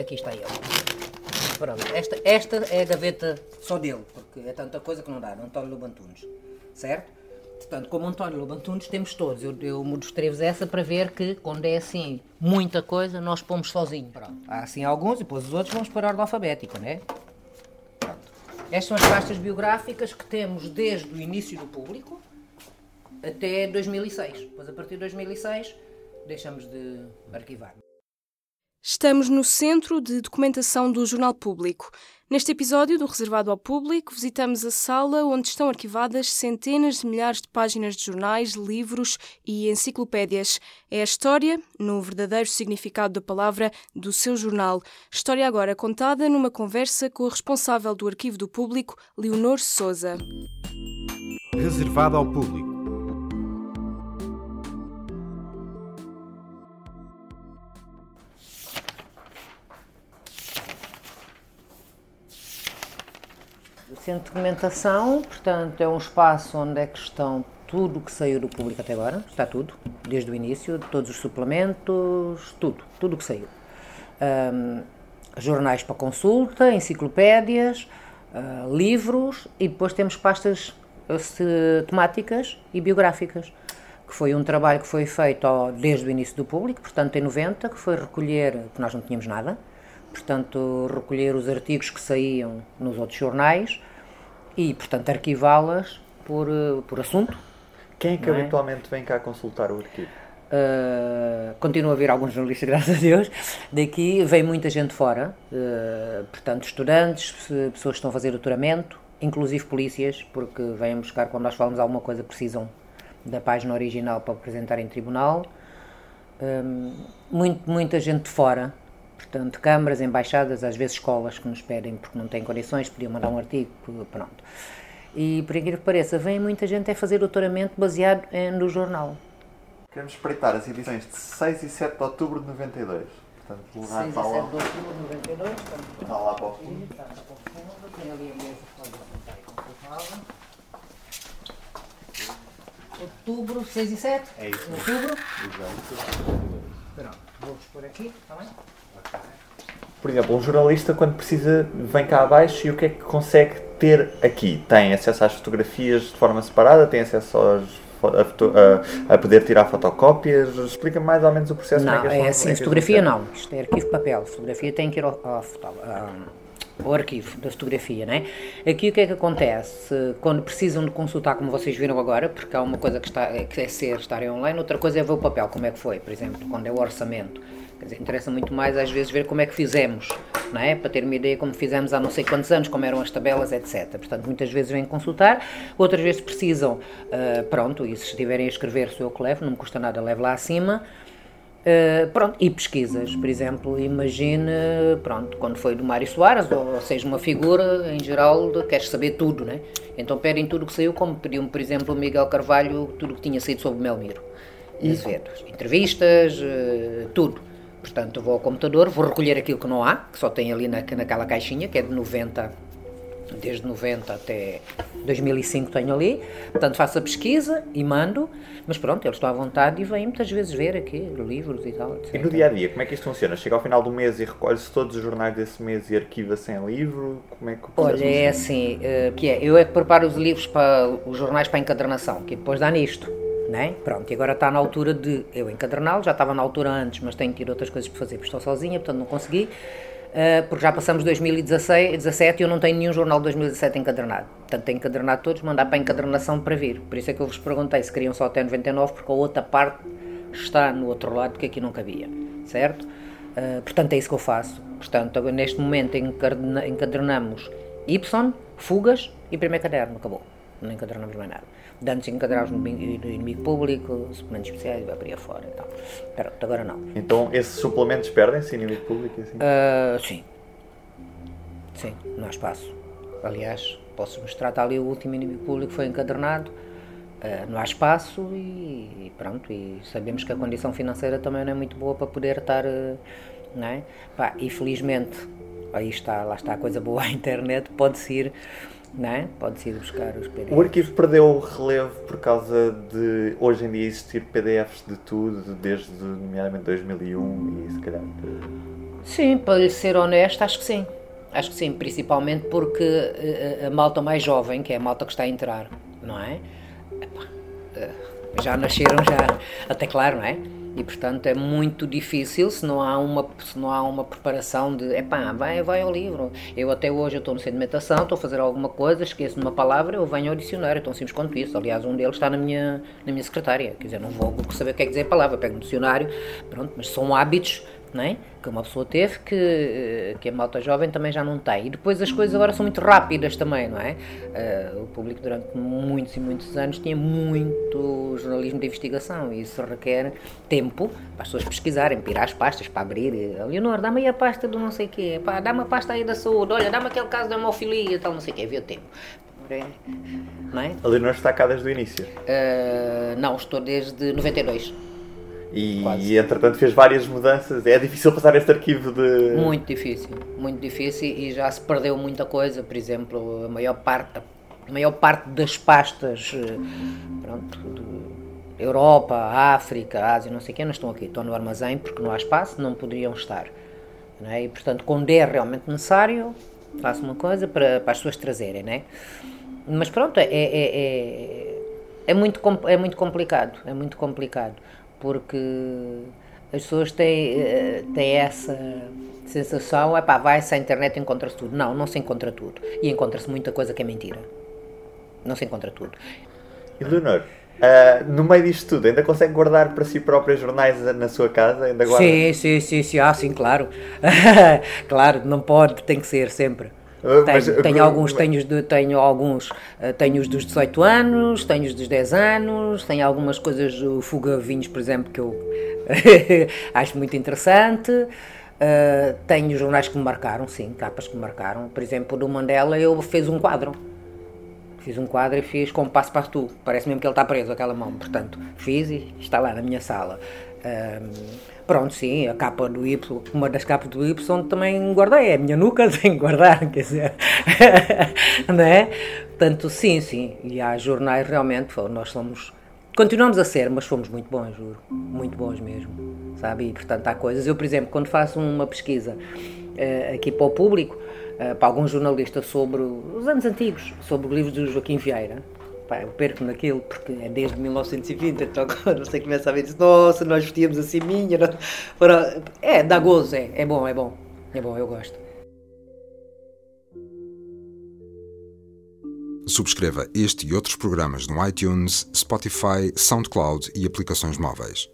aqui está ele. Pronto, esta, esta é a gaveta só dele, porque é tanta coisa que não dá, António Lobantunes, certo? Portanto, como António Lobantunes, temos todos. Eu, eu mostrei-vos essa para ver que, quando é assim, muita coisa, nós pomos sozinho. Pronto. Há assim alguns e depois os outros vamos para a ordem alfabética, não é? Pronto. Estas são as pastas biográficas que temos desde o início do público até 2006. Depois, a partir de 2006, deixamos de arquivar. Estamos no Centro de Documentação do Jornal Público. Neste episódio do Reservado ao Público, visitamos a sala onde estão arquivadas centenas de milhares de páginas de jornais, livros e enciclopédias. É a história, no verdadeiro significado da palavra, do seu jornal. História agora contada numa conversa com a responsável do Arquivo do Público, Leonor Souza. Reservado ao Público. Centro de Documentação, portanto, é um espaço onde é que estão tudo o que saiu do público até agora, está tudo, desde o início, todos os suplementos, tudo, tudo o que saiu. Um, jornais para consulta, enciclopédias, uh, livros e depois temos pastas uh, temáticas e biográficas, que foi um trabalho que foi feito ó, desde o início do público, portanto em 90, que foi recolher, que nós não tínhamos nada, portanto recolher os artigos que saíam nos outros jornais, e, portanto, arquivá-las por, eh, por assunto. Quem é que é? habitualmente vem cá consultar o arquivo? Uh, continua a haver alguns jornalistas, graças a Deus. Daqui vem muita gente fora, uh, portanto, estudantes, pessoas que estão a fazer doutoramento, inclusive polícias, porque vêm buscar, quando nós falamos alguma coisa, precisam da página original para apresentar em tribunal. Um, muito, muita gente de fora, Portanto, câmaras, embaixadas, às vezes escolas que nos pedem porque não têm condições, podiam mandar um artigo, pronto. E, por incrível que pareça, vem muita gente a fazer doutoramento baseado no jornal. Queremos espreitar as edições de 6 e 7 de outubro de 92. Portanto, 6 e 7 de outubro de 92. Está lá para o fundo. Está lá para o fundo. Tem ali a mesa que pode apontar e Outubro, 6 e 7? É isso. Outubro? Exato. Pronto, vou-vos pôr aqui, está bem? Por exemplo, um jornalista, quando precisa, vem cá abaixo e o que é que consegue ter aqui? Tem acesso às fotografias de forma separada? Tem acesso aos, a, a, poder tirar fotocópias? Explica mais ou menos o processo. Não, é, é assim, fotografia não. Isto é arquivo papel. Fotografia tem que ir ao, ao, ao arquivo da fotografia, né? Aqui o que é que acontece? Quando precisam de consultar, como vocês viram agora, porque há uma coisa que, está, que é ser estarem online, outra coisa é ver o papel, como é que foi, por exemplo, quando é o orçamento Quer dizer, interessa muito mais às vezes ver como é que fizemos, não é? Para ter uma ideia como fizemos há não sei quantos anos, como eram as tabelas, etc. Portanto, muitas vezes vêm consultar, outras vezes precisam, uh, pronto, e se estiverem a escrever, sou eu que levo, não me custa nada, levo lá acima. Uh, pronto, e pesquisas, por exemplo, imagine, pronto, quando foi do Mário Soares, ou, seja, uma figura, em geral, de, queres saber tudo, né? Então pedem tudo o que saiu, como pediu-me, por exemplo, o Miguel Carvalho, tudo o que tinha saído sobre Melmiro. E entrevistas, uh, tudo. Portanto, vou ao computador, vou recolher aquilo que não há, que só tem ali na, naquela caixinha, que é de 90, desde 90 até 2005 tenho ali. Portanto, faço a pesquisa e mando, mas pronto, eles estão à vontade e vêm muitas vezes ver aqui livros e tal. Etc. E no dia a dia, como é que isto funciona? Chega ao final do mês e recolhe-se todos os jornais desse mês e arquiva-se em livro? Como é que Olha, é assim, uh, que é, eu é que preparo os livros para os jornais para a encadernação, que depois dá nisto né? Pronto, e agora está na altura de eu encaderná-lo, já estava na altura antes, mas tenho que ir outras coisas para fazer, porque estou sozinha, portanto não consegui, porque já passamos 2017 e eu não tenho nenhum jornal de 2017 encadernado. Portanto, tenho que encadernar todos, mandar para a encadernação para vir. Por isso é que eu vos perguntei se queriam só até 99, porque a outra parte está no outro lado, que aqui não cabia, certo? Uh, portanto, é isso que eu faço. Portanto, neste momento encadernamos Y, fugas e primeiro caderno, acabou. Não encadernamos mais nada de antes encadrados no inimigo público, suplementos especiais, vai para aí fora e tal. Pronto, agora não. Então esses suplementos perdem-se inimigo público? Assim? Uh, sim. Sim, não há espaço. Aliás, posso mostrar, está ali o último inimigo público foi encadernado, uh, não há espaço e, e, pronto, e sabemos que a condição financeira também não é muito boa para poder estar, uh, não é? Pá, e felizmente, aí está, lá está a coisa boa, a internet pode-se ir não é? Pode-se ir buscar os PDFs. O arquivo perdeu o relevo por causa de hoje em dia existir PDFs de tudo, desde nomeadamente 2001 e se calhar. Sim, para lhe ser honesto, acho que sim. Acho que sim, principalmente porque a, a malta mais jovem, que é a malta que está a entrar, não é? Epá, já nasceram já, até claro, não é? E portanto é muito difícil se não há uma, se não há uma preparação de epá, vai, vai ao livro. Eu até hoje estou no de meditação, estou a fazer alguma coisa, esqueço uma palavra, eu venho ao dicionário, tão simples quanto isso. Aliás, um deles está na minha, na minha secretária. Quer dizer, não vou saber o que é dizer a palavra, pego no dicionário, pronto, mas são hábitos não é? que uma pessoa teve que, eh, que a malta jovem também já não tem. E depois as coisas agora são muito rápidas também, não é? Uh, o público durante muitos e muitos anos tinha muito jornalismo de investigação e isso requer tempo para as pessoas pesquisarem, para ir às pastas, para abrir. Leonor, dá-me aí a pasta do não sei o quê, dá-me a pasta aí da saúde, olha, dá-me aquele caso da hemofilia, tal, não sei o quê, havia tempo. Não é? A Leonor está cá desde o início? Uh, não, estou desde 92. E, entretanto fez várias mudanças. É difícil passar este arquivo de. Muito difícil, muito difícil e já se perdeu muita coisa. Por exemplo, a maior parte, a maior parte das pastas eh, pronto, Europa, África, Ásia, não sei o que, não estão aqui. Estão no armazém porque não há espaço, não poderiam estar. Não é? E portanto, quando é realmente necessário, faço uma coisa para, para as pessoas trazerem. Não é? Mas pronto, é, é, é, é, muito, é muito complicado. É muito complicado porque as pessoas têm, eh, têm essa sensação, é pá, vai-se à internet e encontra-se tudo. Não, não se encontra tudo. E encontra-se muita coisa que é mentira. Não se encontra tudo. E Leonor, uh, no meio disto tudo, ainda consegue guardar para si própria jornais na sua casa? Ainda guarda? Sim, sim, sim, sim, ah, sim, claro. claro, não pode, tem que ser sempre. Tenho, mas, tenho alguns, tenho, de, tenho alguns, tenho os dos 18 anos, tenho os dos 10 anos, tenho algumas coisas, o Fuga Vinhos, por exemplo, que eu acho muito interessante. Uh, tenho jornais que me marcaram, sim, capas que me marcaram. Por exemplo, do Mandela eu fiz um quadro. Fiz um quadro e fiz com passo para tu. Parece mesmo que ele está preso, aquela mão. Portanto, fiz e está lá na minha sala. Uh, Pronto, sim, a capa do Y, uma das capas do Y também guardei, é a minha nuca, tenho que guardar, quer dizer, não é? Portanto, sim, sim, e há jornais realmente, nós somos, continuamos a ser, mas fomos muito bons, juro, muito bons mesmo, sabe? E, portanto, há coisas, eu, por exemplo, quando faço uma pesquisa uh, aqui para o público, uh, para algum jornalista sobre os anos antigos, sobre o livro do Joaquim Vieira, pá, eu perco naquilo porque é desde 1920, então não sei, começa a ver, nossa, nós vestíamos assim minha. É, dá gozo, é, é bom, é bom, é bom, eu gosto. Subscreva este e outros programas no iTunes, Spotify, SoundCloud e aplicações móveis.